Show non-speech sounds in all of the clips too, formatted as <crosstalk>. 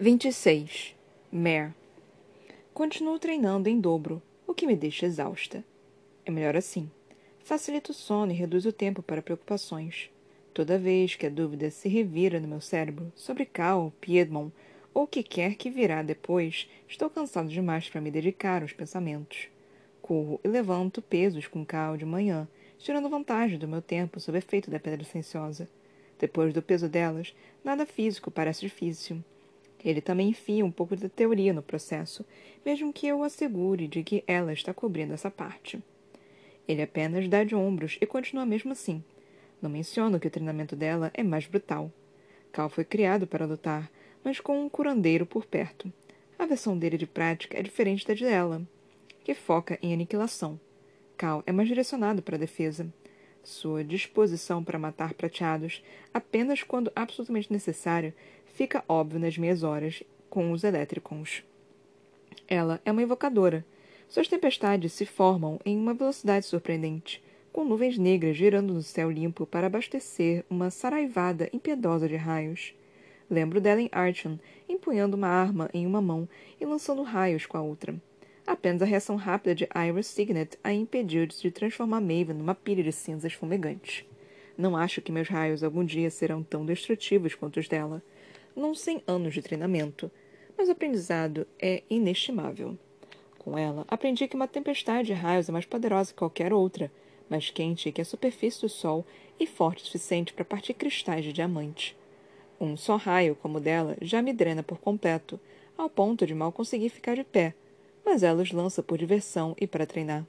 26. Mare. Continuo treinando em dobro, o que me deixa exausta. É melhor assim. Facilita o sono e reduz o tempo para preocupações. Toda vez que a dúvida se revira no meu cérebro sobre Cal, Piedmont ou o que quer que virá depois, estou cansado demais para me dedicar aos pensamentos. Corro e levanto pesos com Cal de manhã, tirando vantagem do meu tempo sob efeito da pedra silenciosa. Depois do peso delas, nada físico parece difícil. Ele também enfia um pouco de teoria no processo, mesmo que eu assegure de que ela está cobrindo essa parte. Ele apenas dá de ombros e continua mesmo assim. Não menciono que o treinamento dela é mais brutal. Cal foi criado para lutar, mas com um curandeiro por perto. A versão dele de prática é diferente da de ela, que foca em aniquilação. Cal é mais direcionado para a defesa. Sua disposição para matar prateados, apenas quando absolutamente necessário, fica óbvio nas minhas horas com os elétricons. Ela é uma invocadora. Suas tempestades se formam em uma velocidade surpreendente, com nuvens negras girando no céu limpo para abastecer uma saraivada impiedosa de raios. Lembro dela em Archon, empunhando uma arma em uma mão e lançando raios com a outra. Apenas a reação rápida de Iris Signet a impediu de transformar Maven numa pilha de cinzas fumegantes. Não acho que meus raios algum dia serão tão destrutivos quanto os dela não sem anos de treinamento, mas o aprendizado é inestimável. Com ela, aprendi que uma tempestade de raios é mais poderosa que qualquer outra, mais quente que a superfície do Sol e forte o suficiente para partir cristais de diamante. Um só raio como o dela já me drena por completo, ao ponto de mal conseguir ficar de pé, mas ela os lança por diversão e para treinar.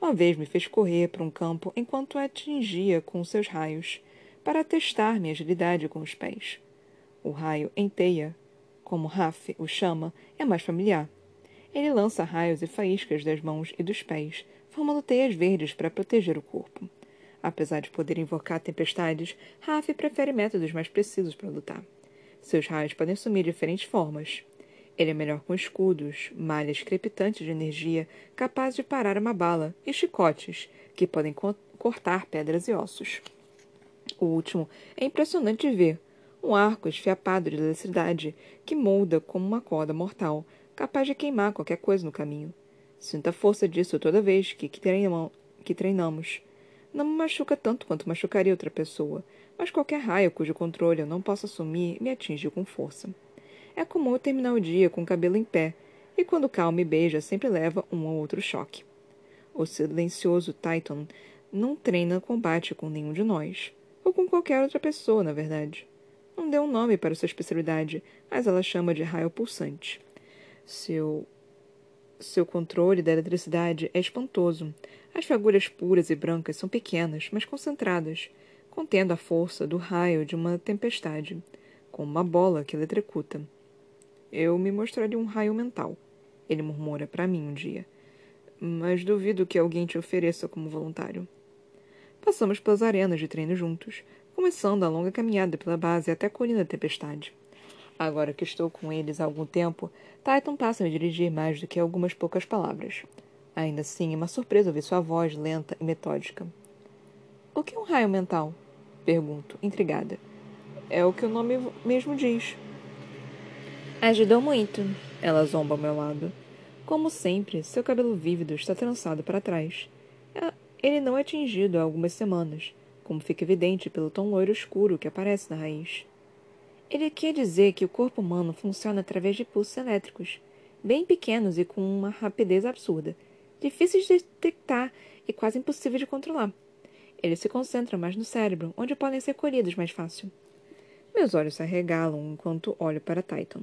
Uma vez me fez correr para um campo enquanto a atingia com seus raios, para testar minha agilidade com os pés. O raio em teia, como Raf o chama, é mais familiar. Ele lança raios e faíscas das mãos e dos pés, formando teias verdes para proteger o corpo. Apesar de poder invocar tempestades, Raf prefere métodos mais precisos para lutar. Seus raios podem assumir diferentes formas. Ele é melhor com escudos, malhas crepitantes de energia capazes de parar uma bala, e chicotes, que podem co cortar pedras e ossos. O último é impressionante de ver, um arco esfiapado de eletricidade que molda como uma corda mortal, capaz de queimar qualquer coisa no caminho. Sinto a força disso toda vez que, que treinamos. Não me machuca tanto quanto machucaria outra pessoa, mas qualquer raio cujo controle eu não possa assumir me atinge com força. É comum eu terminar o dia com o cabelo em pé, e quando Cal me beija, sempre leva um ou outro choque. O silencioso Titan não treina combate com nenhum de nós, ou com qualquer outra pessoa, na verdade. Não deu um nome para sua especialidade, mas ela chama de raio pulsante. Seu seu controle da eletricidade é espantoso. As fagulhas puras e brancas são pequenas, mas concentradas, contendo a força do raio de uma tempestade, como uma bola que eletrocuta. Eu me mostraria um raio mental, ele murmura para mim um dia. Mas duvido que alguém te ofereça como voluntário. Passamos pelas arenas de treino juntos, começando a longa caminhada pela base até a colina da tempestade. Agora que estou com eles há algum tempo, Titan passa a me dirigir mais do que algumas poucas palavras. Ainda assim, é uma surpresa ouvir sua voz lenta e metódica. O que é um raio mental? Pergunto, intrigada. É o que o nome mesmo diz. Ajudou muito, ela zomba ao meu lado. Como sempre, seu cabelo vívido está trançado para trás. É, ele não é tingido há algumas semanas, como fica evidente pelo tom loiro escuro que aparece na raiz. Ele quer dizer que o corpo humano funciona através de pulsos elétricos, bem pequenos e com uma rapidez absurda, difíceis de detectar e quase impossível de controlar. Eles se concentram mais no cérebro, onde podem ser colhidos mais fácil. Meus olhos se arregalam enquanto olho para Titan.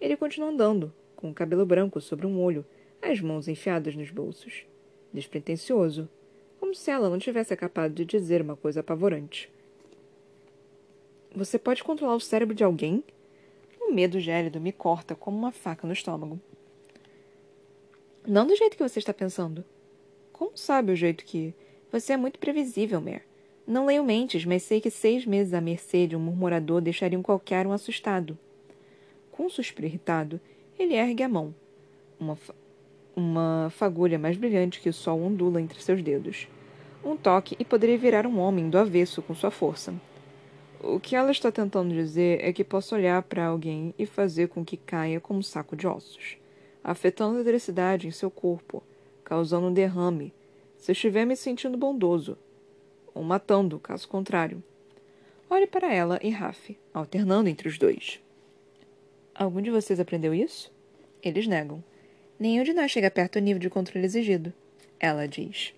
Ele continua andando, com o cabelo branco sobre um olho, as mãos enfiadas nos bolsos. Despretensioso, como se ela não tivesse acabado de dizer uma coisa apavorante. Você pode controlar o cérebro de alguém? Um medo gélido me corta como uma faca no estômago. Não do jeito que você está pensando. Como sabe o jeito que. Você é muito previsível, Mer. Não leio mentes, mas sei que seis meses à mercê de um murmurador deixariam qualquer um assustado. Com um suspiro irritado, ele ergue a mão. Uma, uma fagulha mais brilhante que o sol ondula entre seus dedos. Um toque e poderia virar um homem do avesso com sua força. O que ela está tentando dizer é que posso olhar para alguém e fazer com que caia como um saco de ossos, afetando a eletricidade em seu corpo, causando um derrame, se estiver me sentindo bondoso, ou matando, caso contrário. Olhe para ela e Raf, alternando entre os dois. Algum de vocês aprendeu isso? Eles negam. Nenhum de nós chega perto do nível de controle exigido, ela diz.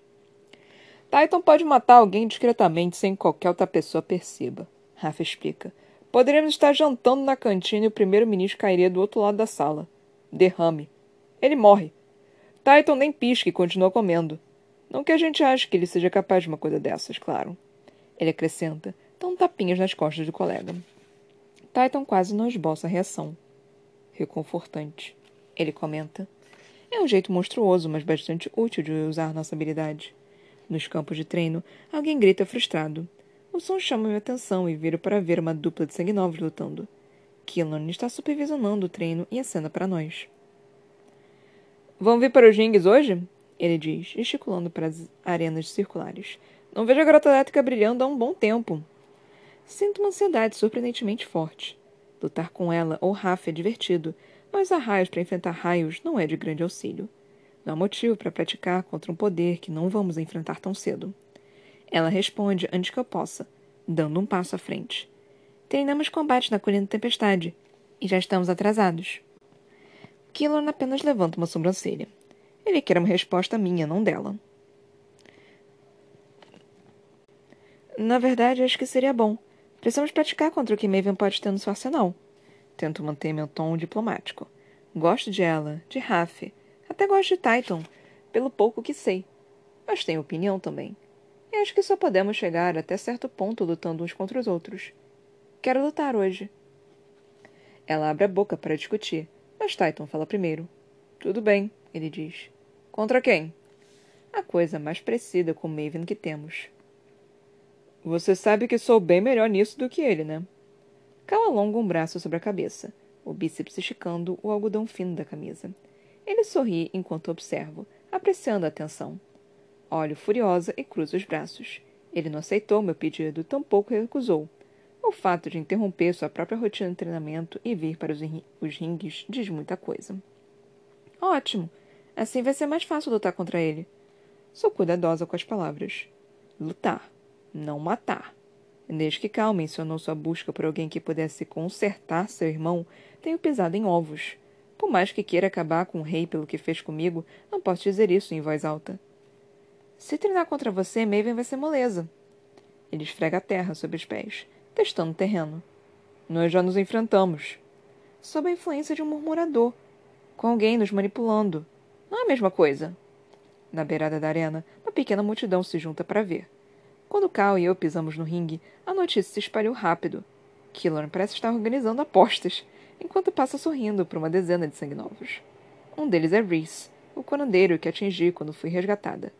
Titan pode matar alguém discretamente sem que qualquer outra pessoa perceba. Rafa explica. Poderíamos estar jantando na cantina e o primeiro-ministro cairia do outro lado da sala. Derrame. Ele morre. Titan nem pisca e continua comendo. Não que a gente ache que ele seja capaz de uma coisa dessas, claro. Ele acrescenta, dando tapinhas nas costas do colega. Titan quase não esboça reação. Reconfortante. Ele comenta. É um jeito monstruoso, mas bastante útil de usar nossa habilidade. Nos campos de treino, alguém grita frustrado. O som chama minha atenção e viro para ver uma dupla de sangue novos lutando. Killan está supervisionando o treino e acena para nós. Vamos vir para os rings hoje? Ele diz, gesticulando para as arenas circulares. Não vejo a garota elétrica brilhando há um bom tempo. Sinto uma ansiedade surpreendentemente forte. Lutar com ela ou Rafa é divertido, mas usar raios para enfrentar raios não é de grande auxílio. Não há motivo para praticar contra um poder que não vamos enfrentar tão cedo. Ela responde antes que eu possa, dando um passo à frente. Treinamos combate na colina tempestade e já estamos atrasados. Killor apenas levanta uma sobrancelha. Ele quer uma resposta minha, não dela. Na verdade, acho que seria bom. Precisamos praticar contra o que Maven pode ter no seu arsenal. Tento manter meu tom diplomático. Gosto de ela, de Raf, até gosto de Titan, pelo pouco que sei. Mas tenho opinião também. E acho que só podemos chegar até certo ponto lutando uns contra os outros. Quero lutar hoje. Ela abre a boca para discutir, mas Titan fala primeiro. Tudo bem, ele diz. Contra quem? A coisa mais parecida com Maven que temos. Você sabe que sou bem melhor nisso do que ele, né? Cal alonga um braço sobre a cabeça, o bíceps esticando o algodão fino da camisa. Ele sorri enquanto observo, apreciando a atenção. Olho furiosa e cruzo os braços. Ele não aceitou meu pedido, tampouco recusou. O fato de interromper sua própria rotina de treinamento e vir para os, os ringues diz muita coisa. Ótimo! Assim vai ser mais fácil lutar contra ele. Sou cuidadosa com as palavras. Lutar, não matar. Desde que Cal mencionou sua busca por alguém que pudesse consertar seu irmão, tenho pisado em ovos. Por mais que queira acabar com o rei pelo que fez comigo, não posso dizer isso em voz alta. Se treinar contra você, Maven vai ser moleza. Ele esfrega a terra sob os pés, testando o terreno. Nós já nos enfrentamos. Sob a influência de um murmurador, com alguém nos manipulando. Não é a mesma coisa. Na beirada da arena, uma pequena multidão se junta para ver. Quando Cal e eu pisamos no ringue, a notícia se espalhou rápido. Killorn parece estar organizando apostas, enquanto passa sorrindo por uma dezena de sangue novos. Um deles é Reese, o curandeiro que atingi quando fui resgatada.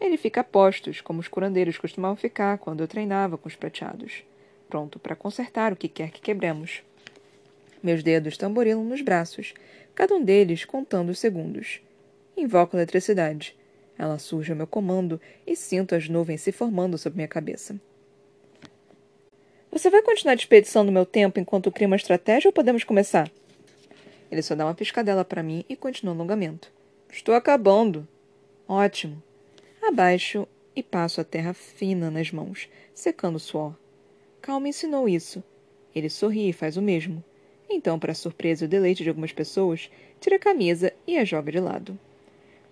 Ele fica a postos, como os curandeiros costumavam ficar quando eu treinava com os prateados, pronto para consertar o que quer que quebremos. Meus dedos tamborilam nos braços, cada um deles contando os segundos. Invoco a eletricidade. Ela surge ao meu comando e sinto as nuvens se formando sobre minha cabeça. Você vai continuar desperdiçando meu tempo enquanto cria uma estratégia ou podemos começar? Ele só dá uma piscadela para mim e continua o alongamento. Estou acabando. Ótimo. Abaixo e passo a terra fina nas mãos, secando o suor. Cal me ensinou isso. Ele sorri e faz o mesmo. Então, para surpresa e deleite de algumas pessoas, tira a camisa e a joga de lado.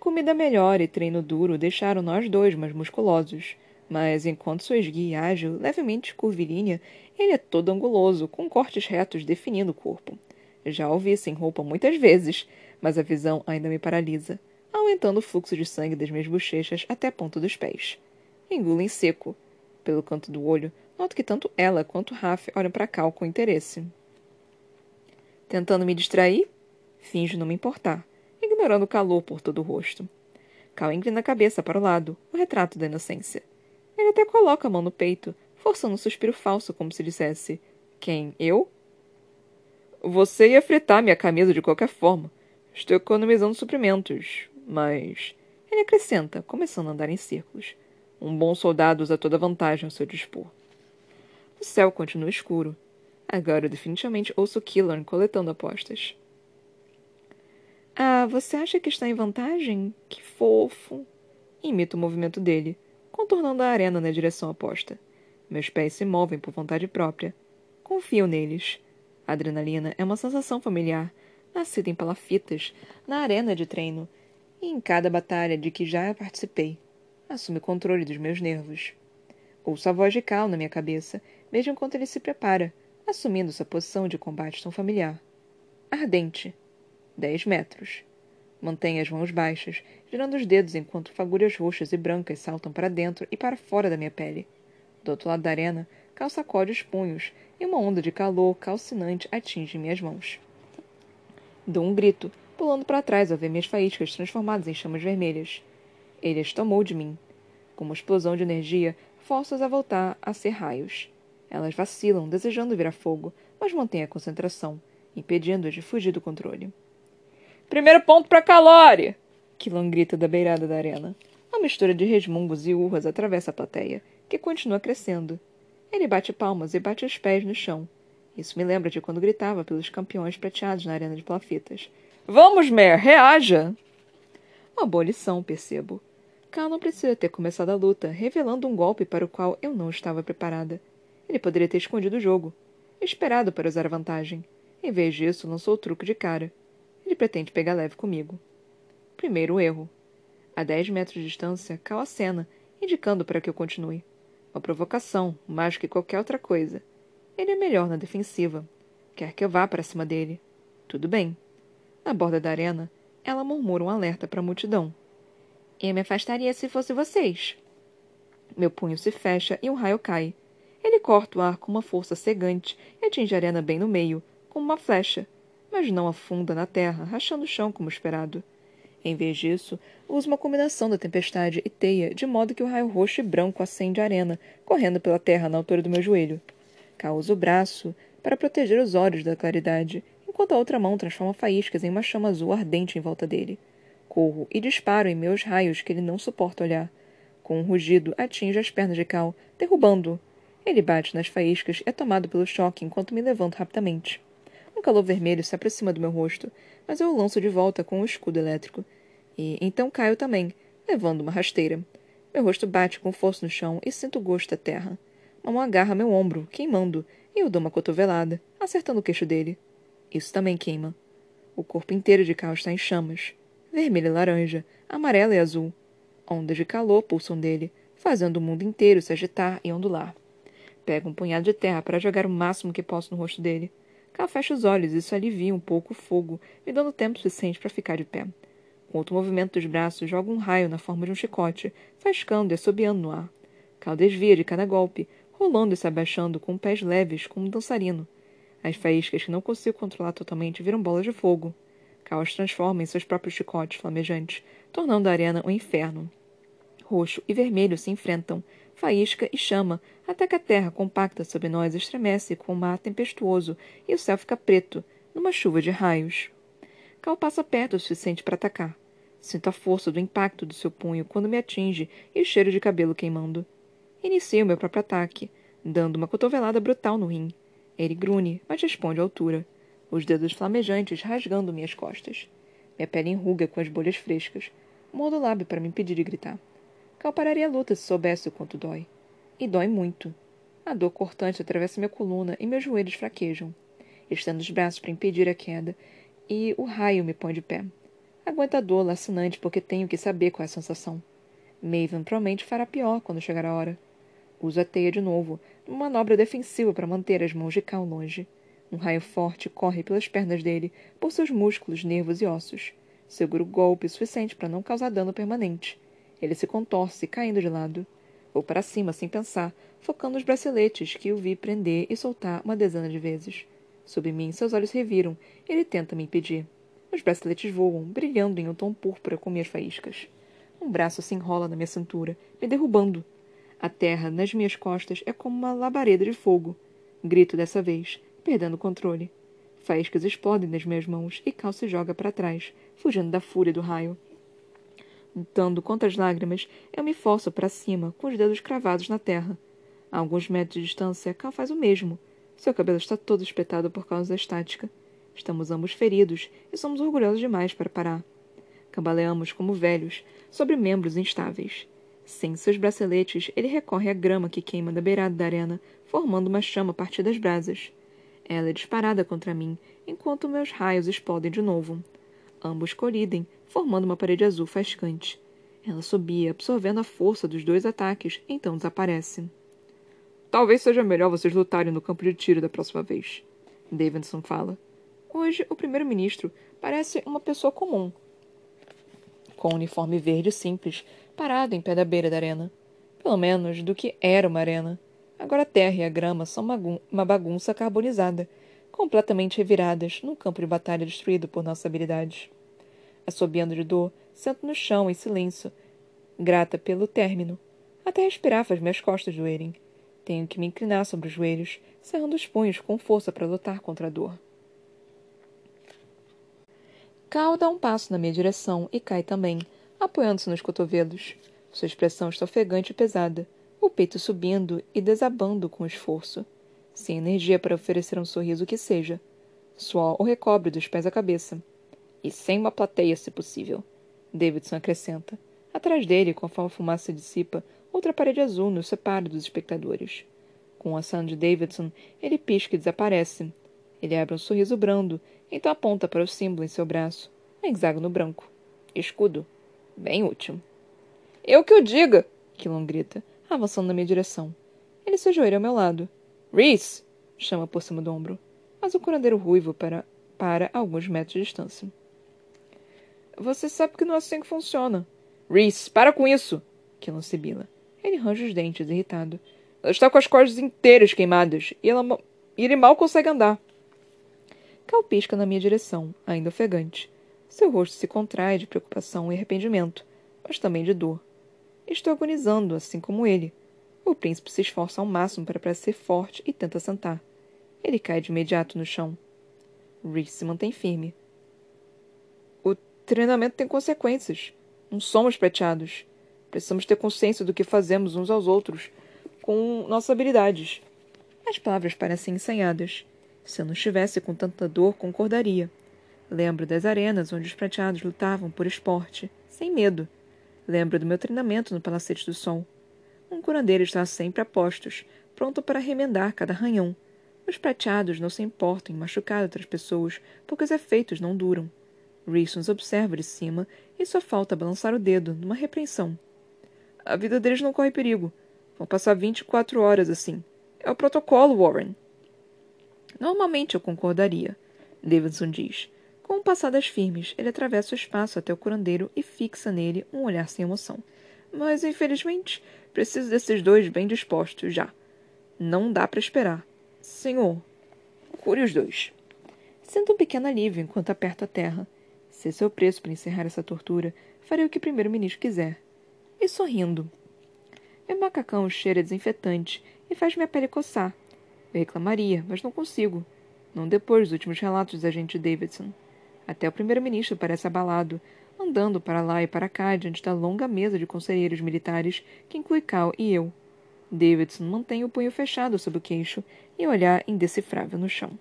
Comida melhor e treino duro deixaram nós dois mais musculosos, mas enquanto sou esguia e ágil, levemente curvilínea, ele é todo anguloso, com cortes retos definindo o corpo. Já o vi sem roupa muitas vezes, mas a visão ainda me paralisa aumentando o fluxo de sangue das minhas bochechas até a ponta dos pés. Engulo em seco. Pelo canto do olho, noto que tanto ela quanto Raf olham para Cal com interesse. Tentando me distrair, finjo não me importar, ignorando o calor por todo o rosto. Cal inclina a cabeça para o lado, o retrato da inocência. Ele até coloca a mão no peito, forçando um suspiro falso, como se dissesse: Quem? Eu? Você ia fritar minha camisa de qualquer forma. Estou economizando suprimentos. Mas. Ele acrescenta, começando a andar em círculos. Um bom soldado usa toda vantagem ao seu dispor. O céu continua escuro. Agora eu definitivamente ouço Killorn coletando apostas. Ah, você acha que está em vantagem? Que fofo! Imito o movimento dele, contornando a arena na direção oposta. Meus pés se movem por vontade própria. Confio neles. A adrenalina é uma sensação familiar, nascida em palafitas, na arena de treino e em cada batalha de que já participei. Assume o controle dos meus nervos. Ouço a voz de Cal na minha cabeça, mesmo enquanto ele se prepara, assumindo sua posição de combate tão familiar. Ardente. Dez metros. Mantém as mãos baixas, girando os dedos enquanto fagulhas roxas e brancas saltam para dentro e para fora da minha pele. Do outro lado da arena, Cal sacode os punhos e uma onda de calor calcinante atinge minhas mãos. Dou um grito, pulando para trás ao ver minhas faíscas transformadas em chamas vermelhas. Ele as tomou de mim. Com uma explosão de energia, forças a voltar a ser raios. Elas vacilam, desejando virar fogo, mas mantêm a concentração, impedindo-as de fugir do controle. Primeiro ponto para Calore! Quilon grita da beirada da arena. Uma mistura de resmungos e urras atravessa a plateia, que continua crescendo. Ele bate palmas e bate os pés no chão. Isso me lembra de quando gritava pelos campeões prateados na arena de plafitas. Vamos, Mer, reaja! Uma boa lição, percebo. Cal não precisa ter começado a luta, revelando um golpe para o qual eu não estava preparada. Ele poderia ter escondido o jogo, esperado para usar a vantagem. Em vez disso, lançou o truque de cara. Ele pretende pegar leve comigo. Primeiro erro. A dez metros de distância, Cal acena, indicando para que eu continue. Uma provocação, mais que qualquer outra coisa. Ele é melhor na defensiva. Quer que eu vá para cima dele. Tudo bem. Na borda da arena, ela murmura um alerta para a multidão. Eu me afastaria se fosse vocês. Meu punho se fecha e um raio cai. Ele corta o ar com uma força cegante e atinge a arena bem no meio, como uma flecha, mas não afunda na terra, rachando o chão como esperado. Em vez disso, uso uma combinação da tempestade e teia, de modo que o raio roxo e branco acende a arena, correndo pela terra na altura do meu joelho. Causo o braço para proteger os olhos da claridade, enquanto a outra mão transforma faíscas em uma chama azul ardente em volta dele. Corro e disparo em meus raios que ele não suporta olhar. Com um rugido, atinge as pernas de Cal, derrubando-o. Ele bate nas faíscas e é tomado pelo choque enquanto me levanto rapidamente. Um calor vermelho se aproxima do meu rosto, mas eu o lanço de volta com o escudo elétrico. E então caio também, levando uma rasteira. Meu rosto bate com força no chão e sinto gosto da terra. Uma mão agarra meu ombro, queimando, e eu dou uma cotovelada, acertando o queixo dele. Isso também queima. O corpo inteiro de Cal está em chamas. Vermelho e laranja, amarelo e azul. Ondas de calor pulsam dele, fazendo o mundo inteiro se agitar e ondular. Pego um punhado de terra para jogar o máximo que posso no rosto dele. Cal fecha os olhos e isso alivia um pouco o fogo, me dando tempo suficiente para ficar de pé. Com outro movimento dos braços, joga um raio na forma de um chicote, fascando e assobiando no ar. Cal desvia de cada golpe, rolando e se abaixando com pés leves, como um dançarino. As faíscas que não consigo controlar totalmente viram bolas de fogo. Cal as transforma em seus próprios chicotes flamejantes, tornando a arena um inferno. Roxo e vermelho se enfrentam, faísca e chama, até que a terra compacta sob nós estremece com um mar tempestuoso e o céu fica preto, numa chuva de raios. Cal passa perto o suficiente para atacar. Sinto a força do impacto do seu punho quando me atinge e o cheiro de cabelo queimando. Inicio meu próprio ataque, dando uma cotovelada brutal no rim. Ele grune, mas responde à altura, os dedos flamejantes rasgando minhas costas. Minha pele enruga com as bolhas frescas. Mordo o lábio para me impedir de gritar. Cal pararia a luta se soubesse o quanto dói. E dói muito. A dor cortante atravessa minha coluna e meus joelhos fraquejam. Estendo os braços para impedir a queda, e o raio me põe de pé. Aguento a dor lacinante porque tenho que saber qual é a sensação. Maven provavelmente fará pior quando chegar a hora. Uso a teia de novo, numa manobra defensiva para manter as mãos de Cal longe. Um raio forte corre pelas pernas dele, por seus músculos, nervos e ossos. Seguro o golpe suficiente para não causar dano permanente. Ele se contorce, caindo de lado. Vou para cima sem pensar, focando nos braceletes que o vi prender e soltar uma dezena de vezes. Sob mim, seus olhos reviram. Ele tenta me impedir. Os braceletes voam, brilhando em um tom púrpura com minhas faíscas. Um braço se enrola na minha cintura, me derrubando. A terra nas minhas costas é como uma labareda de fogo. Grito dessa vez, perdendo o controle. Faíscas explodem nas minhas mãos e Cal se joga para trás, fugindo da fúria do raio. Lutando contra as lágrimas, eu me forço para cima, com os dedos cravados na terra. A alguns metros de distância, Cal faz o mesmo. Seu cabelo está todo espetado por causa da estática. Estamos ambos feridos e somos orgulhosos demais para parar. Cambaleamos como velhos, sobre membros instáveis. Sem seus braceletes, ele recorre à grama que queima da beirada da arena, formando uma chama a partir das brasas. Ela é disparada contra mim, enquanto meus raios explodem de novo. Ambos colidem, formando uma parede azul faiscante. Ela subia, absorvendo a força dos dois ataques, então desaparece. Talvez seja melhor vocês lutarem no campo de tiro da próxima vez. Davidson fala. Hoje, o primeiro-ministro parece uma pessoa comum. Com um uniforme verde simples, parado em pé da beira da arena. Pelo menos do que era uma arena. Agora a terra e a grama são uma bagunça carbonizada, completamente reviradas num campo de batalha destruído por nossas habilidades. Assobiando de dor, sento no chão em silêncio, grata pelo término. Até respirar faz minhas costas doerem. Tenho que me inclinar sobre os joelhos, cerrando os punhos com força para lutar contra a dor. Cal dá um passo na minha direção e cai também, apoiando-se nos cotovelos. Sua expressão está ofegante e pesada, o peito subindo e desabando com esforço. Sem energia para oferecer um sorriso que seja. Suor o recobre dos pés à cabeça. E sem uma plateia, se possível. Davidson acrescenta. Atrás dele, conforme a fumaça dissipa, outra parede azul nos separa dos espectadores. Com o ação de Davidson, ele pisca e desaparece. Ele abre um sorriso brando, então aponta para o símbolo em seu braço. Um hexágono branco. Escudo. Bem útil. Eu que o diga! Quilon grita, avançando na minha direção. Ele se ajoelha ao meu lado. Reese! chama por cima do ombro. Mas o curandeiro ruivo para, para alguns metros de distância. Você sabe que não é assim que funciona. Reese, para com isso! Quilon sibila. Ele range os dentes, irritado. Ela está com as cordas inteiras queimadas e, ela, e ele mal consegue andar. Cal pisca na minha direção, ainda ofegante. Seu rosto se contrai de preocupação e arrependimento, mas também de dor. Estou agonizando, assim como ele. O príncipe se esforça ao máximo para parecer forte e tenta sentar. Ele cai de imediato no chão. Reese se mantém firme. Treinamento tem consequências. Não somos prateados. Precisamos ter consciência do que fazemos uns aos outros com nossas habilidades. As palavras parecem ensaiadas. Se eu não estivesse com tanta dor, concordaria. Lembro das arenas onde os prateados lutavam por esporte, sem medo. Lembro do meu treinamento no Palacete do Sol. Um curandeiro está sempre a postos, pronto para remendar cada arranhão. Os prateados não se importam em machucar outras pessoas, porque os efeitos não duram. Nos observa de cima e só falta balançar o dedo numa repreensão. A vida deles não corre perigo. Vão passar vinte e quatro horas assim. É o protocolo, Warren. Normalmente eu concordaria, Davidson diz. Com passadas firmes, ele atravessa o espaço até o curandeiro e fixa nele um olhar sem emoção. Mas, infelizmente, preciso desses dois bem dispostos já. Não dá para esperar. Senhor, cure os dois. Sinto um pequeno alívio enquanto aperto a terra. Se é o preço para encerrar essa tortura, farei o que o primeiro-ministro quiser. E sorrindo. Meu macacão cheira desinfetante e faz minha pele coçar. Eu reclamaria, mas não consigo. Não depois dos últimos relatos da agente Davidson. Até o primeiro-ministro parece abalado, andando para lá e para cá diante da longa mesa de conselheiros militares que inclui Cal e eu. Davidson mantém o punho fechado sob o queixo e o olhar indecifrável no chão.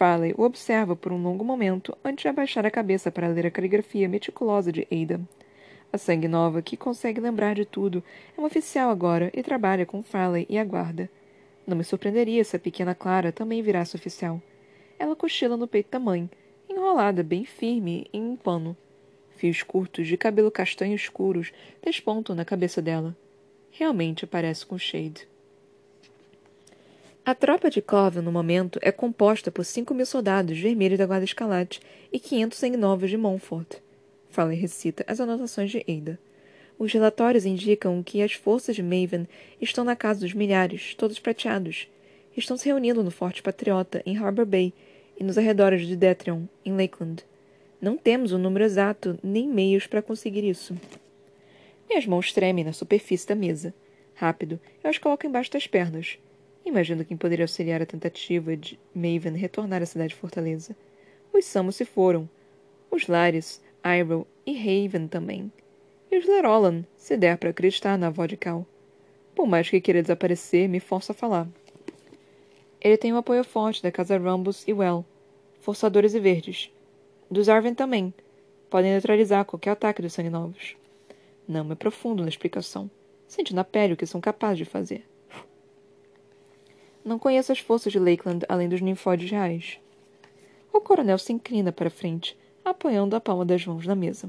Farley o observa por um longo momento antes de abaixar a cabeça para ler a caligrafia meticulosa de Ada. A sangue nova, que consegue lembrar de tudo, é um oficial agora e trabalha com Farley e a guarda. Não me surpreenderia se a pequena Clara também virasse oficial. Ela cochila no peito da mãe, enrolada bem firme em um pano. Fios curtos de cabelo castanho escuros despontam na cabeça dela. Realmente parece com Shade. A tropa de Cloven, no momento, é composta por cinco mil soldados vermelhos da Guarda Escalate e quinhentos sanguinovos de Montfort. Fala e recita as anotações de Ada. Os relatórios indicam que as forças de Maven estão na casa dos milhares, todos prateados. Estão se reunindo no Forte Patriota, em Harbor Bay, e nos arredores de Detrion, em Lakeland. Não temos o um número exato nem meios para conseguir isso. Minhas mãos tremem na superfície da mesa. Rápido, eu as coloco embaixo das pernas. Imagino quem poderia auxiliar a tentativa de Maven retornar à cidade fortaleza. Os Samos se foram. Os Lares, Iroh e Raven também. E os Lerolan, se der para acreditar na avó de Cal. por mais que queira desaparecer, me força a falar. Ele tem o apoio forte da casa Rambus e Well, forçadores e verdes. Dos Arven também. Podem neutralizar qualquer ataque dos sanguinovos. Não é profundo na explicação. Sente na pele o que são capazes de fazer. Não conheço as forças de Lakeland além dos ninfóides reais. O coronel se inclina para frente, apoiando a palma das mãos na mesa.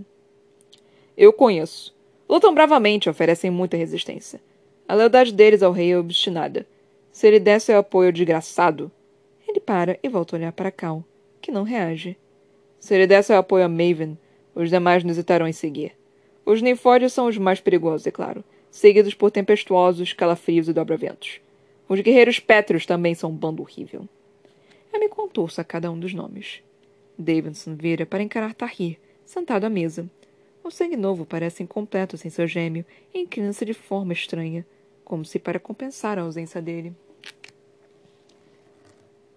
Eu conheço. Lutam bravamente e oferecem muita resistência. A lealdade deles ao rei é obstinada. Se ele der seu apoio desgraçado. Ele para e volta a olhar para Cal, que não reage. Se ele der seu apoio a Maven, os demais nos hesitarão em seguir. Os ninfóides são os mais perigosos, é claro, seguidos por tempestuosos, calafrios e dobraventos. Os guerreiros pétreos também são um bando horrível. Eu me contorço a cada um dos nomes. Davidson vira para encarar Tahir, sentado à mesa. O sangue novo parece incompleto sem seu gêmeo e inclina-se de forma estranha, como se para compensar a ausência dele.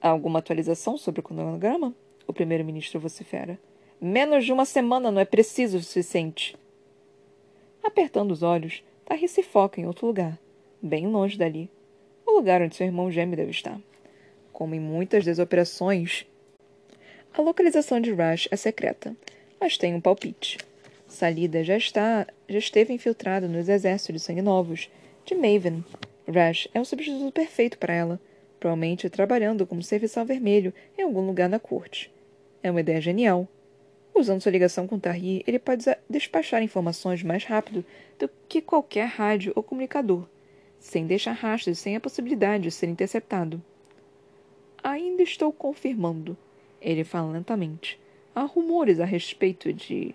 Há alguma atualização sobre o cronograma? O primeiro-ministro vocifera. Menos de uma semana não é preciso o suficiente. Apertando os olhos, Tahir se foca em outro lugar, bem longe dali lugar onde seu irmão gêmeo deve estar. Como em muitas das operações, a localização de Rush é secreta, mas tem um palpite. Salida já está, já esteve infiltrada nos exércitos de sangue novos de Maven. Rush é um substituto perfeito para ela, provavelmente trabalhando como serviçal vermelho em algum lugar na corte. É uma ideia genial. Usando sua ligação com Tahir, ele pode despachar informações mais rápido do que qualquer rádio ou comunicador sem deixar rastros sem a possibilidade de ser interceptado. Ainda estou confirmando, ele fala lentamente. Há rumores a respeito de.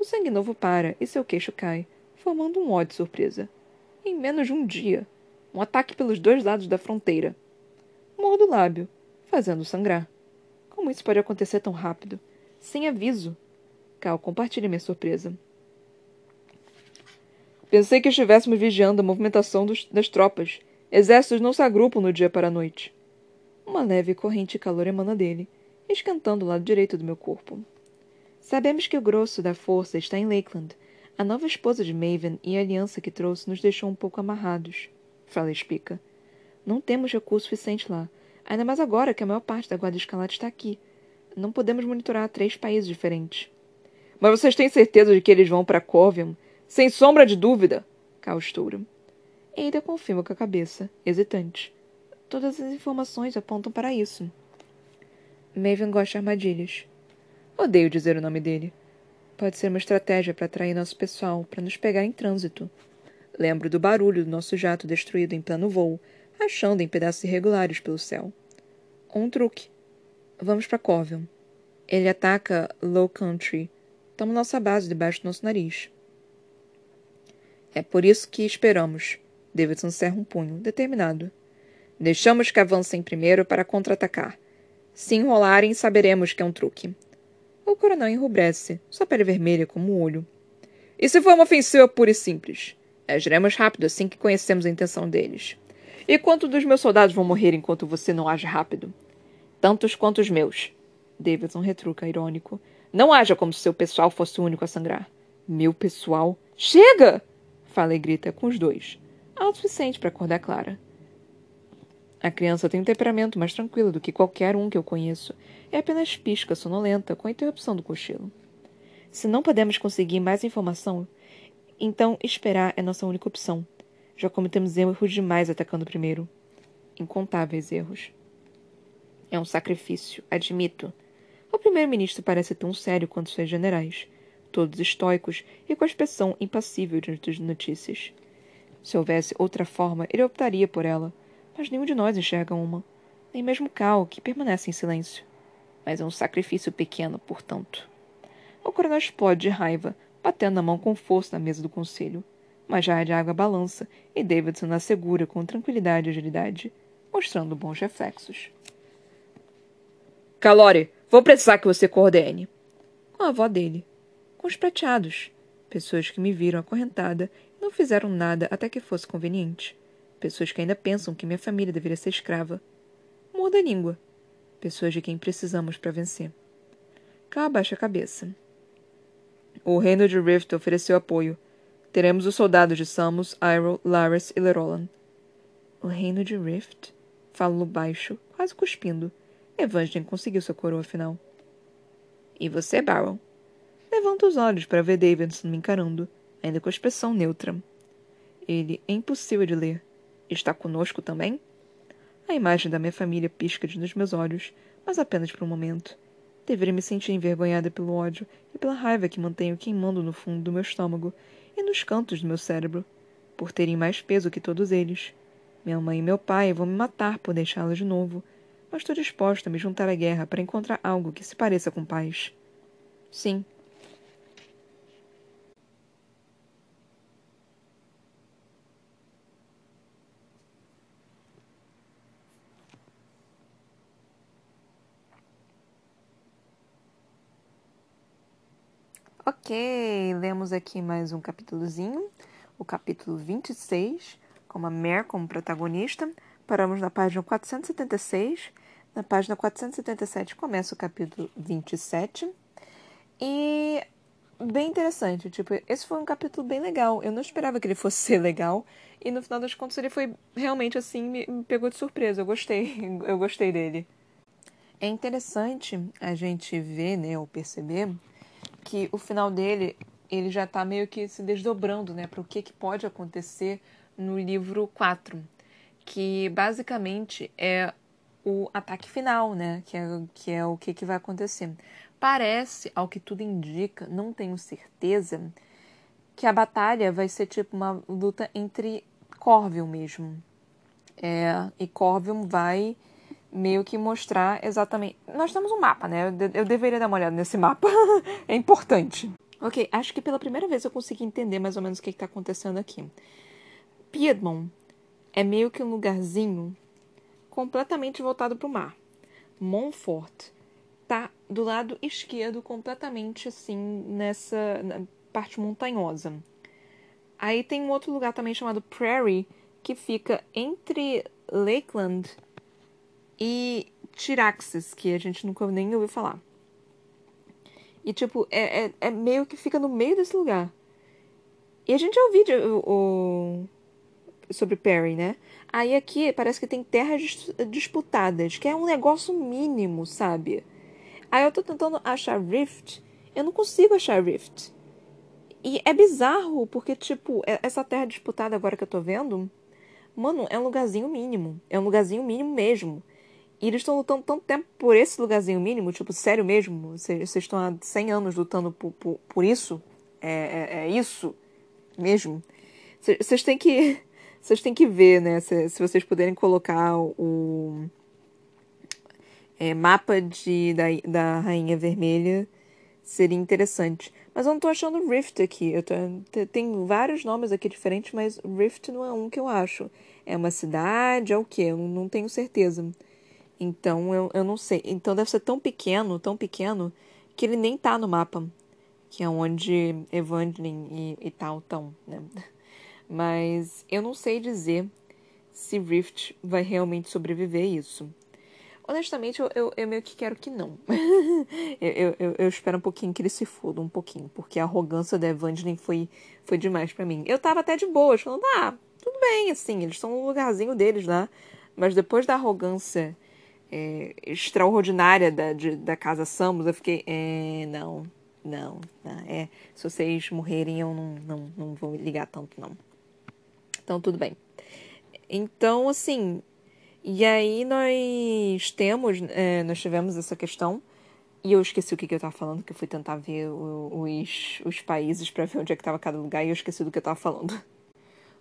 O sangue novo para e seu queixo cai, formando um ó de surpresa. Em menos de um dia. Um ataque pelos dois lados da fronteira. Mordo o lábio, fazendo sangrar. Como isso pode acontecer tão rápido? Sem aviso. Cal compartilha minha surpresa. Pensei que estivéssemos vigiando a movimentação dos, das tropas. Exércitos não se agrupam no dia para a noite. Uma leve corrente de calor emana dele, esquentando o lado direito do meu corpo. Sabemos que o grosso da força está em Lakeland. A nova esposa de Maven e a aliança que trouxe nos deixou um pouco amarrados. Fala Espica. Não temos recurso suficiente lá, ainda mais agora que a maior parte da Guarda Escalate está aqui. Não podemos monitorar três países diferentes. Mas vocês têm certeza de que eles vão para Covium sem sombra de dúvida, Caustura. Eida confirma com a cabeça, hesitante. Todas as informações apontam para isso. Maven gosta de armadilhas. Odeio dizer o nome dele. Pode ser uma estratégia para atrair nosso pessoal, para nos pegar em trânsito. Lembro do barulho do nosso jato destruído em plano voo, achando em pedaços irregulares pelo céu. Um truque. Vamos para Corvion. Ele ataca Low Country. Toma nossa base debaixo do nosso nariz. É por isso que esperamos. Davidson cerra um punho, determinado. Deixamos que avancem primeiro para contra-atacar. Se enrolarem, saberemos que é um truque. O coronel enrubrece, sua pele vermelha como o olho. E se for uma ofensiva pura e simples? Agiremos rápido assim que conhecemos a intenção deles. E quantos dos meus soldados vão morrer enquanto você não age rápido? Tantos quanto os meus. Davidson retruca, irônico. Não haja como se seu pessoal fosse o único a sangrar. Meu pessoal? Chega! Fala e grita com os dois. Alto o suficiente para acordar Clara. A criança tem um temperamento mais tranquilo do que qualquer um que eu conheço. É apenas pisca, sonolenta, com a interrupção do cochilo. Se não podemos conseguir mais informação, então esperar é nossa única opção. Já cometemos erros demais atacando primeiro. Incontáveis erros. É um sacrifício, admito. O primeiro-ministro parece tão sério quanto seus generais todos estoicos e com a expressão impassível diante das notícias. Se houvesse outra forma, ele optaria por ela, mas nenhum de nós enxerga uma, nem mesmo Cal, que permanece em silêncio. Mas é um sacrifício pequeno, portanto. O coronel explode de raiva, batendo a mão com força na mesa do conselho. Mas já de água balança e Davidson assegura com tranquilidade e agilidade, mostrando bons reflexos. Calore, vou precisar que você coordene. Com a avó dele, com os prateados, pessoas que me viram acorrentada e não fizeram nada até que fosse conveniente, pessoas que ainda pensam que minha família deveria ser escrava. Morda a língua, pessoas de quem precisamos para vencer. Cá abaixa a cabeça. O reino de Rift ofereceu apoio. Teremos os soldados de Samus, Iroh, Lares e Lerolan. O reino de Rift? Falo baixo, quase cuspindo. Evangeline conseguiu sua coroa final. E você, Baron? Levanta os olhos para ver Davidson me encarando, ainda com a expressão neutra. Ele é impossível de ler. Está conosco também? A imagem da minha família pisca nos meus olhos, mas apenas por um momento. Deveria me sentir envergonhada pelo ódio e pela raiva que mantenho queimando no fundo do meu estômago e nos cantos do meu cérebro, por terem mais peso que todos eles. Minha mãe e meu pai vão me matar por deixá-la de novo, mas estou disposta a me juntar à guerra para encontrar algo que se pareça com paz. Sim, Ok, lemos aqui mais um capítulozinho, o capítulo 26, com a Mare como protagonista. Paramos na página 476. Na página 477 começa o capítulo 27. E bem interessante, tipo, esse foi um capítulo bem legal. Eu não esperava que ele fosse ser legal. E no final das contas ele foi realmente assim, me, me pegou de surpresa. Eu gostei, <laughs> eu gostei dele. É interessante a gente ver, né, ou perceber que o final dele ele já está meio que se desdobrando né, para o que, que pode acontecer no livro 4, que basicamente é o ataque final, né, que é, que é o que, que vai acontecer. Parece, ao que tudo indica, não tenho certeza, que a batalha vai ser tipo uma luta entre Corvium mesmo. É, e Corvium vai meio que mostrar exatamente. Nós temos um mapa, né? Eu, deveria dar uma olhada nesse mapa. <laughs> é importante. Ok, acho que pela primeira vez eu consegui entender mais ou menos o que está acontecendo aqui. Piedmont é meio que um lugarzinho completamente voltado para o mar. Montfort tá do lado esquerdo, completamente assim, nessa parte montanhosa. Aí tem um outro lugar também chamado Prairie, que fica entre Lakeland e Tiraxis, que a gente nunca nem ouviu falar. E, tipo, é, é, é, meio que fica no meio desse lugar. E a gente já ouviu o, o, sobre Perry, né? Aí aqui parece que tem terras disputadas, que é um negócio mínimo, sabe? Aí eu tô tentando achar Rift, eu não consigo achar Rift. E é bizarro, porque, tipo, é, essa terra disputada agora que eu tô vendo, mano, é um lugarzinho mínimo. É um lugarzinho mínimo mesmo. E eles estão lutando tanto tempo por esse lugarzinho mínimo, tipo, sério mesmo? Vocês estão há 100 anos lutando por, por, por isso? É, é, é, isso mesmo? Vocês têm que. <laughs> Vocês têm que ver, né? Se, se vocês puderem colocar o é, mapa de, da, da Rainha Vermelha, seria interessante. Mas eu não tô achando Rift aqui. Eu tô, tem vários nomes aqui diferentes, mas Rift não é um que eu acho. É uma cidade, é o quê? Eu não tenho certeza. Então eu, eu não sei. Então deve ser tão pequeno, tão pequeno, que ele nem tá no mapa. Que é onde Evangeline e, e tal estão, né? <laughs> Mas eu não sei dizer se Rift vai realmente sobreviver a isso. Honestamente, eu, eu, eu meio que quero que não. <laughs> eu, eu, eu, espero um pouquinho que ele se foda, um pouquinho. Porque a arrogância da Evangeline foi, foi demais para mim. Eu tava até de boa, falando, ah, tudo bem, assim, eles estão no lugarzinho deles lá. Mas depois da arrogância é, extraordinária da, de, da casa Samus, eu fiquei, é, não, não, é, se vocês morrerem eu não, não, não vou ligar tanto, não. Então, tudo bem. Então, assim, e aí nós temos, é, nós tivemos essa questão, e eu esqueci o que, que eu estava falando, que eu fui tentar ver os, os países para ver onde é que estava cada lugar, e eu esqueci do que eu estava falando. <laughs>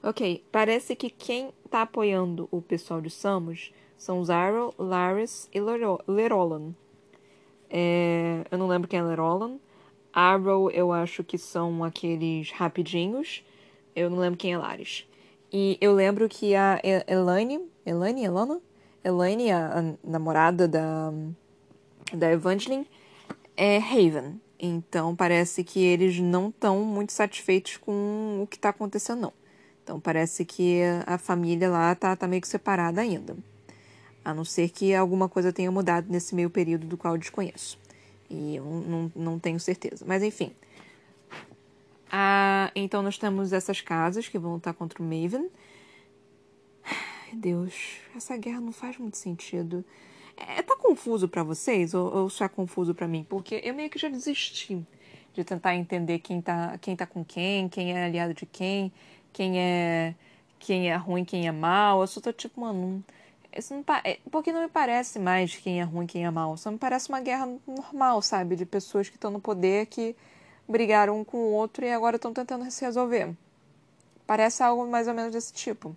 Ok, parece que quem está apoiando o pessoal de Samus são Zaro, Laris e Lerolan. É, eu não lembro quem é Lerolan. Arrow eu acho que são aqueles rapidinhos. Eu não lembro quem é Laris. E eu lembro que a Elaine, Elaine, Elana? Elaine, a, a namorada da, da Evangeline, é Haven. Então parece que eles não estão muito satisfeitos com o que está acontecendo, não. Então parece que a família lá tá, tá meio que separada ainda a não ser que alguma coisa tenha mudado nesse meio período do qual eu desconheço. E eu não, não tenho certeza. Mas enfim. Ah, então nós temos essas casas que vão lutar contra o Maven. Ai, Deus, essa guerra não faz muito sentido. É, tá confuso para vocês ou, ou só é confuso para mim? Porque eu meio que já desisti de tentar entender quem tá, quem tá com quem, quem é aliado de quem, quem é quem é ruim, quem é mal. Eu só tô tipo, mano, isso não é, porque não me parece mais quem é ruim, quem é mal. Só me parece uma guerra normal, sabe, de pessoas que estão no poder que brigaram um com o outro e agora estão tentando se resolver. Parece algo mais ou menos desse tipo.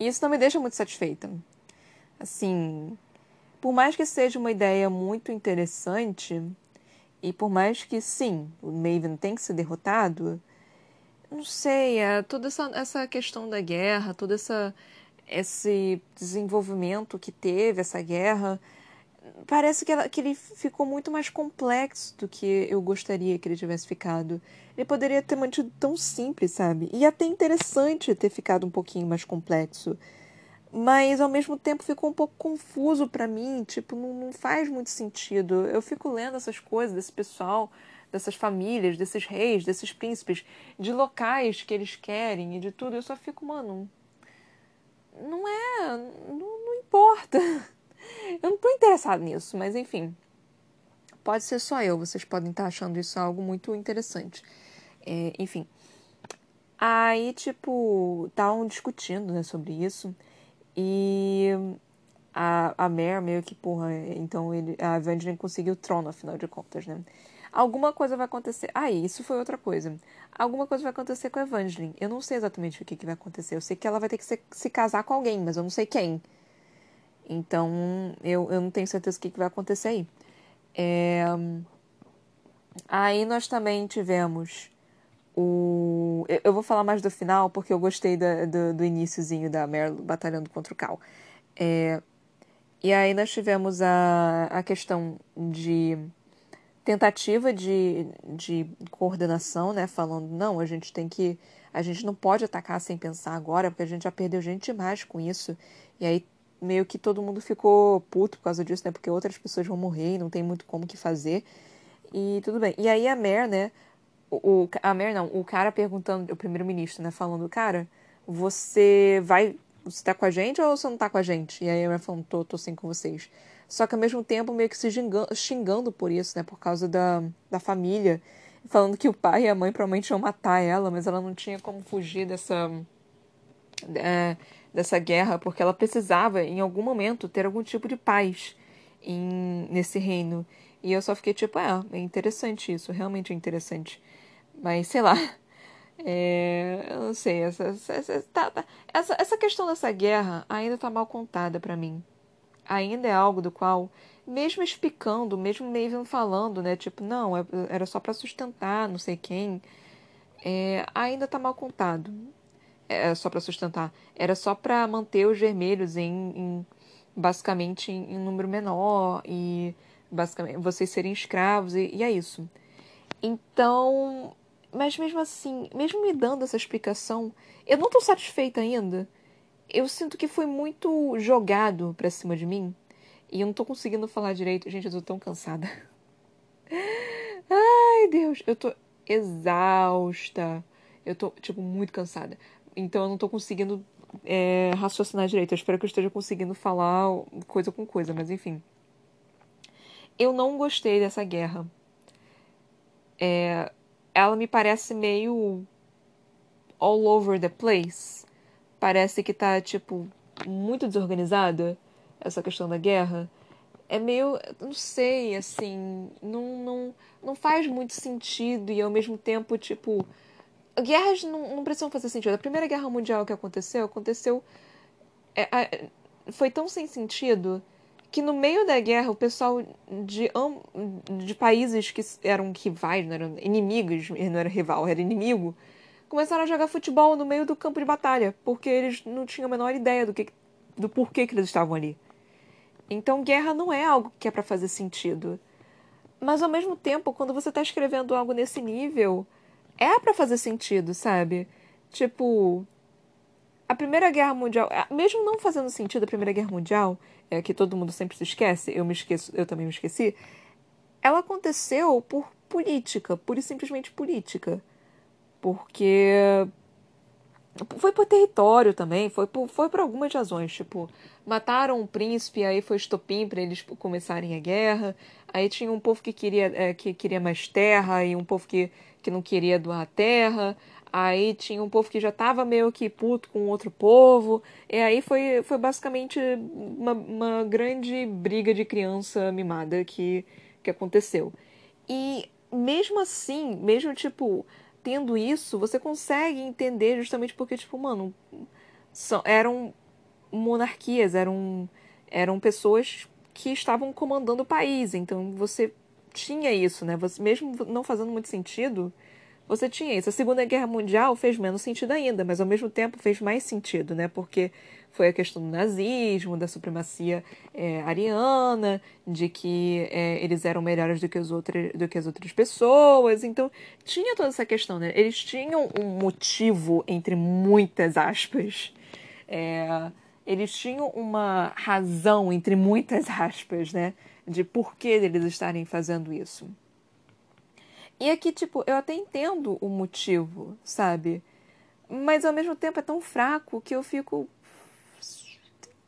E isso não me deixa muito satisfeita. Assim, por mais que seja uma ideia muito interessante, e por mais que sim, o Maven tem que ser derrotado, não sei, é, toda essa, essa questão da guerra, todo essa, esse desenvolvimento que teve essa guerra, parece que, ela, que ele ficou muito mais complexo do que eu gostaria que ele tivesse ficado. Ele poderia ter mantido tão simples, sabe? E até interessante ter ficado um pouquinho mais complexo mas ao mesmo tempo ficou um pouco confuso para mim, tipo, não, não, faz muito sentido. Eu fico lendo essas coisas desse pessoal, dessas famílias, desses reis, desses príncipes, de locais que eles querem e de tudo, eu só fico, mano, não é, não, não importa. <laughs> Eu não tô interessado nisso, mas enfim. Pode ser só eu, vocês podem estar achando isso algo muito interessante. É, enfim. Aí, tipo, estavam discutindo né, sobre isso. E a, a Mare meio que, porra, então ele, a Evangeline conseguiu o trono, afinal de contas, né? Alguma coisa vai acontecer. Ah, isso foi outra coisa. Alguma coisa vai acontecer com a Evangeline. Eu não sei exatamente o que, que vai acontecer. Eu sei que ela vai ter que se, se casar com alguém, mas eu não sei quem. Então, eu, eu não tenho certeza o que, que vai acontecer aí. É... Aí nós também tivemos o... Eu vou falar mais do final porque eu gostei da, do, do iníciozinho da Merlo batalhando contra o Cal. É... E aí nós tivemos a, a questão de tentativa de, de coordenação, né? Falando, não, a gente tem que. A gente não pode atacar sem pensar agora, porque a gente já perdeu gente demais com isso. E aí meio que todo mundo ficou puto por causa disso, né? Porque outras pessoas vão morrer e não tem muito como que fazer. E tudo bem. E aí a Mer, né? o, a Mary não, o cara perguntando, o primeiro-ministro, né, falando, cara, você vai, você tá com a gente ou você não tá com a gente? E aí a Mary falando, tô, tô sim com vocês. Só que ao mesmo tempo meio que se xingando, por isso, né, por causa da, da família, falando que o pai e a mãe provavelmente iam matar ela, mas ela não tinha como fugir dessa, é, dessa guerra, porque ela precisava, em algum momento, ter algum tipo de paz em, nesse reino. E eu só fiquei tipo, ah, é interessante isso, realmente é interessante. Mas sei lá. <laughs> É, eu não sei, essa, essa, tá, tá, essa, essa questão dessa guerra ainda tá mal contada para mim. Ainda é algo do qual, mesmo explicando, mesmo Maven falando, né? Tipo, não, é, era só para sustentar não sei quem. É, ainda tá mal contado. É só para sustentar. Era só para manter os vermelhos em, em basicamente em, em número menor e basicamente vocês serem escravos e, e é isso. Então, mas mesmo assim, mesmo me dando essa explicação, eu não tô satisfeita ainda. Eu sinto que foi muito jogado pra cima de mim. E eu não tô conseguindo falar direito. Gente, eu tô tão cansada. <laughs> Ai, Deus, eu tô exausta. Eu tô, tipo, muito cansada. Então eu não tô conseguindo é, raciocinar direito. Eu espero que eu esteja conseguindo falar coisa com coisa, mas enfim. Eu não gostei dessa guerra. É, ela me parece meio all over the place. Parece que tá, tipo, muito desorganizada essa questão da guerra. É meio, não sei, assim, não, não, não faz muito sentido e ao mesmo tempo, tipo, guerras não, não precisam fazer sentido. A Primeira Guerra Mundial que aconteceu, aconteceu. É, é, foi tão sem sentido que no meio da guerra o pessoal de, de países que eram rivais, não eram inimigos, não era rival, era inimigo, começaram a jogar futebol no meio do campo de batalha, porque eles não tinham a menor ideia do, que, do porquê que eles estavam ali. Então, guerra não é algo que é para fazer sentido. Mas ao mesmo tempo, quando você está escrevendo algo nesse nível, é para fazer sentido, sabe? Tipo, a Primeira Guerra Mundial, mesmo não fazendo sentido a Primeira Guerra Mundial, é, que todo mundo sempre se esquece, eu me esqueço, eu também me esqueci, ela aconteceu por política, pura e simplesmente política. Porque foi por território também, foi por, foi por algumas razões, tipo, mataram um príncipe, aí foi estopim para eles começarem a guerra, aí tinha um povo que queria, é, que queria mais terra e um povo que, que não queria doar terra, aí tinha um povo que já estava meio que puto com outro povo, e aí foi, foi basicamente uma, uma grande briga de criança mimada que, que aconteceu. E mesmo assim, mesmo tipo tendo isso, você consegue entender justamente porque, tipo, mano, são, eram monarquias, eram, eram pessoas que estavam comandando o país. Então você tinha isso, né? Você, mesmo não fazendo muito sentido, você tinha isso. A Segunda Guerra Mundial fez menos sentido ainda, mas ao mesmo tempo fez mais sentido, né? Porque foi a questão do nazismo, da supremacia é, ariana, de que é, eles eram melhores do que, do que as outras pessoas. Então, tinha toda essa questão, né? Eles tinham um motivo, entre muitas aspas. É, eles tinham uma razão, entre muitas aspas, né? De por que eles estarem fazendo isso. E aqui, tipo, eu até entendo o motivo, sabe? Mas ao mesmo tempo é tão fraco que eu fico.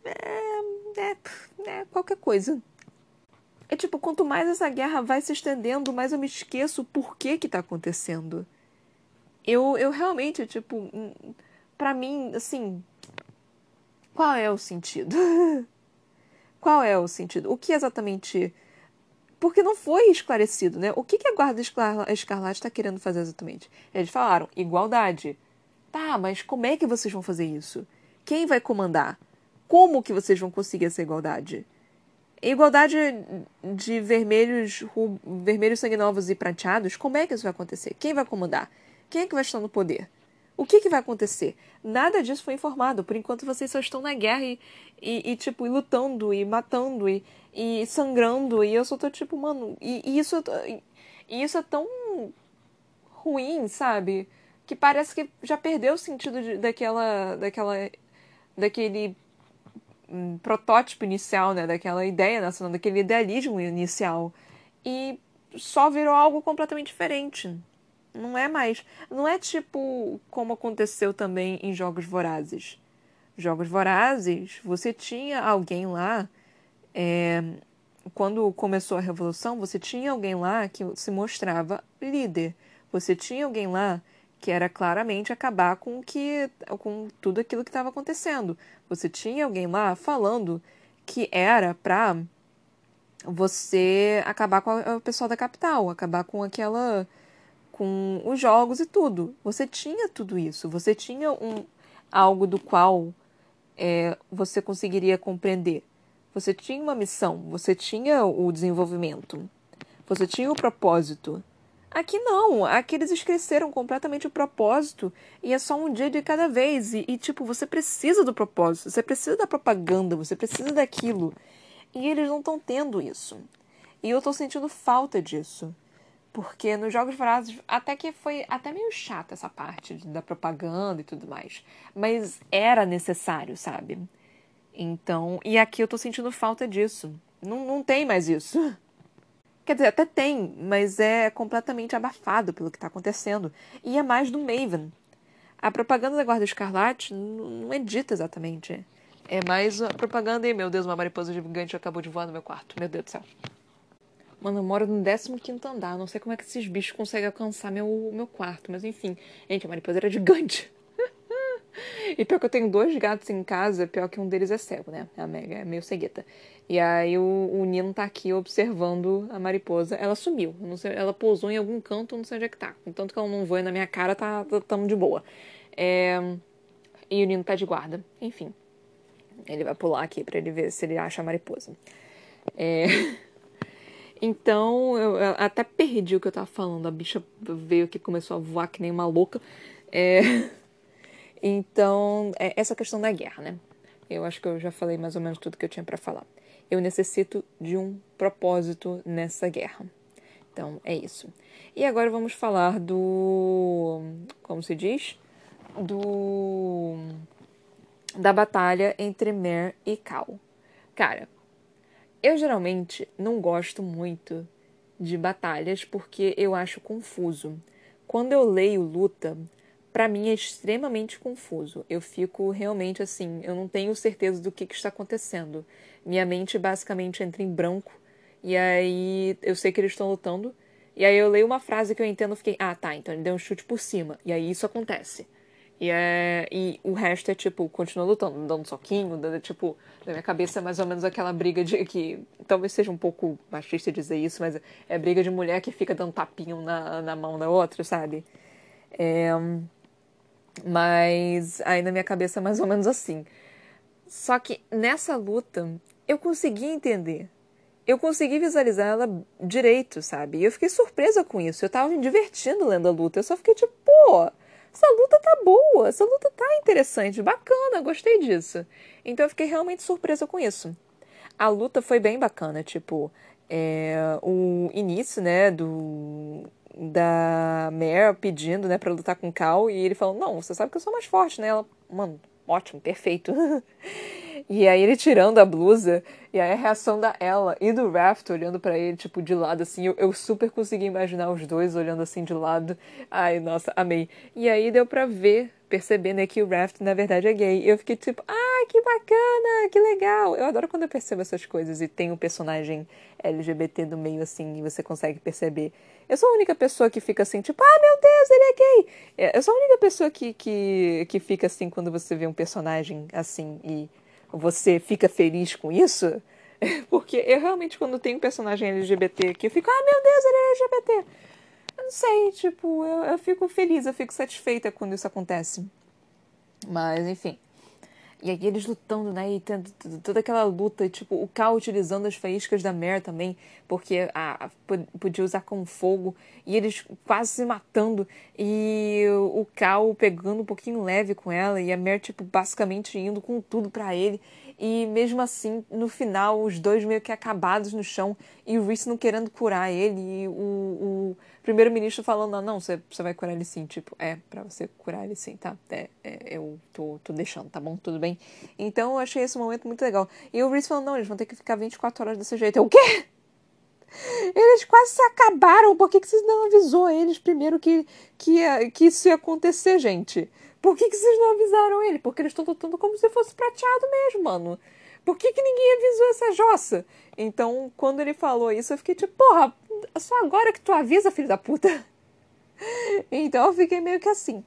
É, é, é qualquer coisa. É tipo, quanto mais essa guerra vai se estendendo, mais eu me esqueço por que que tá acontecendo. Eu, eu realmente, tipo, para mim, assim, qual é o sentido? <laughs> qual é o sentido? O que exatamente porque não foi esclarecido, né? O que, que a Guarda Escarlate está querendo fazer exatamente? Eles falaram igualdade. Tá, mas como é que vocês vão fazer isso? Quem vai comandar? Como que vocês vão conseguir essa igualdade? Igualdade de vermelhos, vermelhos sanguinovos e prateados, como é que isso vai acontecer? Quem vai comandar? Quem é que vai estar no poder? O que, que vai acontecer? Nada disso foi informado. Por enquanto vocês só estão na guerra e, e, e tipo, e lutando e matando e, e sangrando. E eu só tô tipo, mano, e, e isso, e isso é tão ruim, sabe? Que parece que já perdeu o sentido de, daquela, daquela, daquele hum, protótipo inicial, né? Daquela ideia nacional, daquele idealismo inicial. E só virou algo completamente diferente. Não é mais. Não é tipo como aconteceu também em Jogos Vorazes. Jogos Vorazes, você tinha alguém lá. É, quando começou a revolução, você tinha alguém lá que se mostrava líder. Você tinha alguém lá que era claramente acabar com que com tudo aquilo que estava acontecendo. Você tinha alguém lá falando que era para você acabar com o pessoal da capital, acabar com aquela com os jogos e tudo. Você tinha tudo isso. Você tinha um algo do qual é, você conseguiria compreender. Você tinha uma missão, você tinha o desenvolvimento, você tinha o propósito. Aqui não, aqui eles esqueceram completamente o propósito e é só um dia de cada vez. E, e, tipo, você precisa do propósito, você precisa da propaganda, você precisa daquilo. E eles não estão tendo isso. E eu estou sentindo falta disso. Porque nos Jogos Vorazes até que foi até meio chata essa parte da propaganda e tudo mais. Mas era necessário, sabe? Então, e aqui eu tô sentindo falta disso. Não, não tem mais isso. <laughs> Quer dizer, até tem, mas é completamente abafado pelo que tá acontecendo. E é mais do Maven. A propaganda da Guarda Escarlate não é dita exatamente. É mais a propaganda e, meu Deus, uma mariposa gigante acabou de voar no meu quarto. Meu Deus do céu. Mano, eu moro no 15 andar. Não sei como é que esses bichos conseguem alcançar meu, meu quarto. Mas enfim. Gente, a mariposa era gigante. E pior que eu tenho dois gatos em casa, pior que um deles é cego, né? É, mega, é meio cegueta. E aí o, o Nino tá aqui observando a mariposa. Ela sumiu. Não sei, ela pousou em algum canto, não sei onde é que tá. Tanto que ela não voa na minha cara, tá, tá tamo de boa. É... E o Nino tá de guarda. Enfim. Ele vai pular aqui para ele ver se ele acha a mariposa. É... <laughs> Então, eu, até perdi o que eu tava falando. A bicha veio aqui começou a voar que nem uma louca. É... <laughs> Então, é essa questão da guerra, né? Eu acho que eu já falei mais ou menos tudo que eu tinha para falar. Eu necessito de um propósito nessa guerra. Então, é isso. E agora vamos falar do. Como se diz? Do. Da batalha entre Mer e Cal. Cara, eu geralmente não gosto muito de batalhas porque eu acho confuso. Quando eu leio luta, para mim é extremamente confuso. Eu fico realmente assim, eu não tenho certeza do que, que está acontecendo. Minha mente basicamente entra em branco e aí eu sei que eles estão lutando. E aí eu leio uma frase que eu entendo e fiquei, ah tá, então ele deu um chute por cima. E aí isso acontece. E, é, e o resto é tipo, continua lutando, dando soquinho, dando tipo, na minha cabeça é mais ou menos aquela briga de que talvez seja um pouco machista dizer isso, mas é briga de mulher que fica dando tapinho na, na mão da outra, sabe? É, mas aí na minha cabeça é mais ou menos assim. Só que nessa luta eu consegui entender. Eu consegui visualizar ela direito, sabe? E eu fiquei surpresa com isso. Eu tava me divertindo lendo a luta. Eu só fiquei tipo, pô, essa luta tá boa, essa luta tá interessante, bacana, gostei disso. Então eu fiquei realmente surpresa com isso. A luta foi bem bacana, tipo, é, o início, né, do da Mare pedindo, né, para lutar com o Cal e ele falou: "Não, você sabe que eu sou mais forte", né? Ela, mano, ótimo, perfeito. <laughs> E aí ele tirando a blusa, e aí a reação da ela e do Raft olhando para ele, tipo, de lado, assim, eu, eu, super consegui imaginar os dois olhando assim de lado. Ai, nossa, amei. E aí deu pra ver, perceber, né, que o Raft na verdade é gay. E eu fiquei tipo, ai, que bacana, que legal. Eu adoro quando eu percebo essas coisas e tem um personagem LGBT no meio, assim, e você consegue perceber. Eu sou a única pessoa que fica assim, tipo, ah, meu Deus, ele é gay. É, eu sou a única pessoa que, que, que fica assim quando você vê um personagem assim e você fica feliz com isso? <laughs> Porque eu realmente, quando tenho um personagem LGBT que eu fico, ah, meu Deus, ele é LGBT. Eu não sei, tipo, eu, eu fico feliz, eu fico satisfeita quando isso acontece. Mas, enfim. E aí eles lutando, né? E tendo toda aquela luta, tipo, o Cal utilizando as faíscas da Mer também, porque a, a, podia usar como fogo, e eles quase se matando, e o, Cal pegando um pouquinho leve com ela, e a Mer, tipo, basicamente indo com tudo para ele. E mesmo assim, no final, os dois meio que acabados no chão, e o Reese não querendo curar ele, e o, o primeiro-ministro falando, ah, não, você, você vai curar ele sim. Tipo, é, pra você curar ele sim, tá? É, é, eu tô, tô deixando, tá bom? Tudo bem? Então eu achei esse momento muito legal. E o Reese falando, não, eles vão ter que ficar 24 horas desse jeito. Eu, o quê? Eles quase se acabaram. Por que, que vocês não avisou eles primeiro que, que, que isso ia acontecer, gente? Por que, que vocês não avisaram ele? Porque eles estão lutando como se fosse prateado mesmo, mano. Por que, que ninguém avisou essa jossa? Então, quando ele falou isso, eu fiquei tipo, porra, só agora que tu avisa, filho da puta. <laughs> Então eu fiquei meio que assim.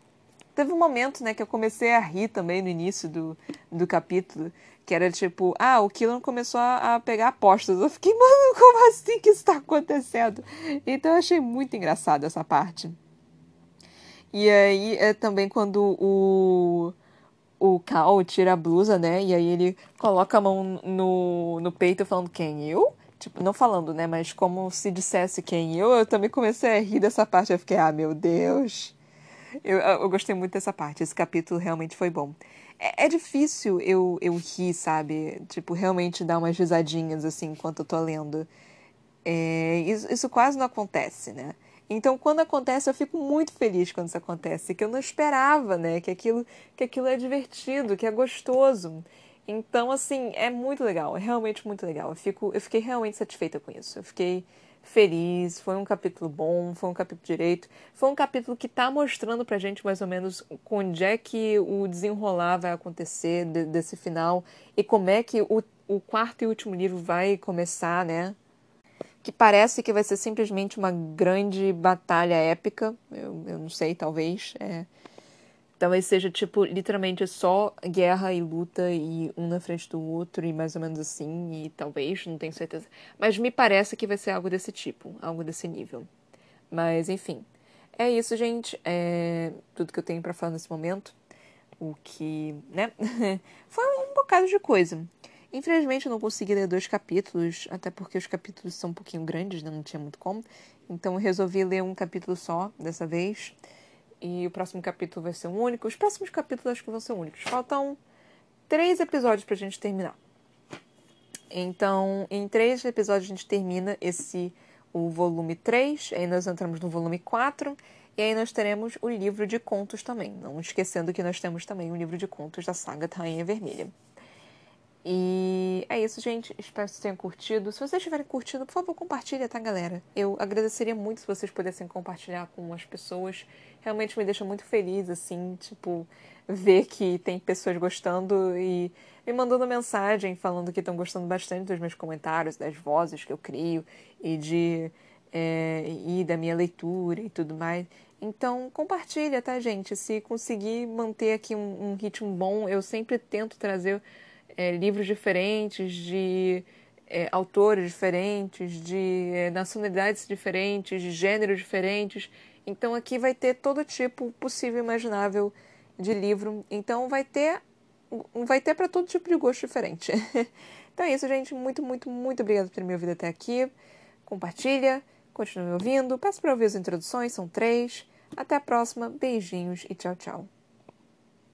Teve um momento, né, que eu comecei a rir também no início do, do capítulo, que era tipo, ah, o Killan começou a, a, pegar apostas. Eu fiquei, mano, como assim que isso tá acontecendo? Então eu achei muito engraçado essa parte. E aí é também quando o o Cal tira a blusa, né? E aí ele coloca a mão no, no peito falando quem eu? Tipo, não falando, né? Mas como se dissesse quem eu, eu também comecei a rir dessa parte. Eu fiquei, ah, meu Deus. Eu, eu gostei muito dessa parte. Esse capítulo realmente foi bom. É, é difícil eu, eu rir, sabe? Tipo, realmente dar umas risadinhas assim enquanto eu tô lendo. É, isso, isso quase não acontece, né? Então, quando acontece, eu fico muito feliz quando isso acontece, que eu não esperava, né? Que aquilo, que aquilo é divertido, que é gostoso. Então, assim, é muito legal, é realmente muito legal. Eu, fico, eu fiquei realmente satisfeita com isso. Eu fiquei feliz, foi um capítulo bom, foi um capítulo direito, foi um capítulo que está mostrando pra gente mais ou menos onde é que o desenrolar vai acontecer de, desse final e como é que o, o quarto e último livro vai começar, né? Que parece que vai ser simplesmente uma grande batalha épica. Eu, eu não sei, talvez. É, talvez seja tipo literalmente só guerra e luta e um na frente do outro e mais ou menos assim. E talvez, não tenho certeza. Mas me parece que vai ser algo desse tipo, algo desse nível. Mas enfim. É isso, gente. É tudo que eu tenho para falar nesse momento. O que, né? <laughs> Foi um bocado de coisa. Infelizmente eu não consegui ler dois capítulos, até porque os capítulos são um pouquinho grandes, né? não tinha muito como. Então eu resolvi ler um capítulo só dessa vez. E o próximo capítulo vai ser um único. Os próximos capítulos acho que vão ser únicos. Faltam três episódios pra gente terminar. Então, em três episódios a gente termina esse o volume 3, aí nós entramos no volume 4, e aí nós teremos o livro de contos também. Não esquecendo que nós temos também o livro de contos da saga Rainha Vermelha. E é isso, gente. Espero que vocês tenham curtido. Se vocês tiverem curtido, por favor, compartilha, tá, galera? Eu agradeceria muito se vocês pudessem compartilhar com as pessoas. Realmente me deixa muito feliz, assim, tipo, ver que tem pessoas gostando e me mandando mensagem falando que estão gostando bastante dos meus comentários, das vozes que eu crio e de é, e da minha leitura e tudo mais. Então compartilha, tá, gente? Se conseguir manter aqui um, um ritmo bom, eu sempre tento trazer é, livros diferentes, de é, autores diferentes, de é, nacionalidades diferentes, de gêneros diferentes. Então aqui vai ter todo tipo possível e imaginável de livro. Então vai ter vai ter para todo tipo de gosto diferente. <laughs> então é isso, gente. Muito, muito, muito obrigada por ter me ouvido até aqui. Compartilha, continue me ouvindo. Peço para ouvir as introduções, são três. Até a próxima. Beijinhos e tchau, tchau.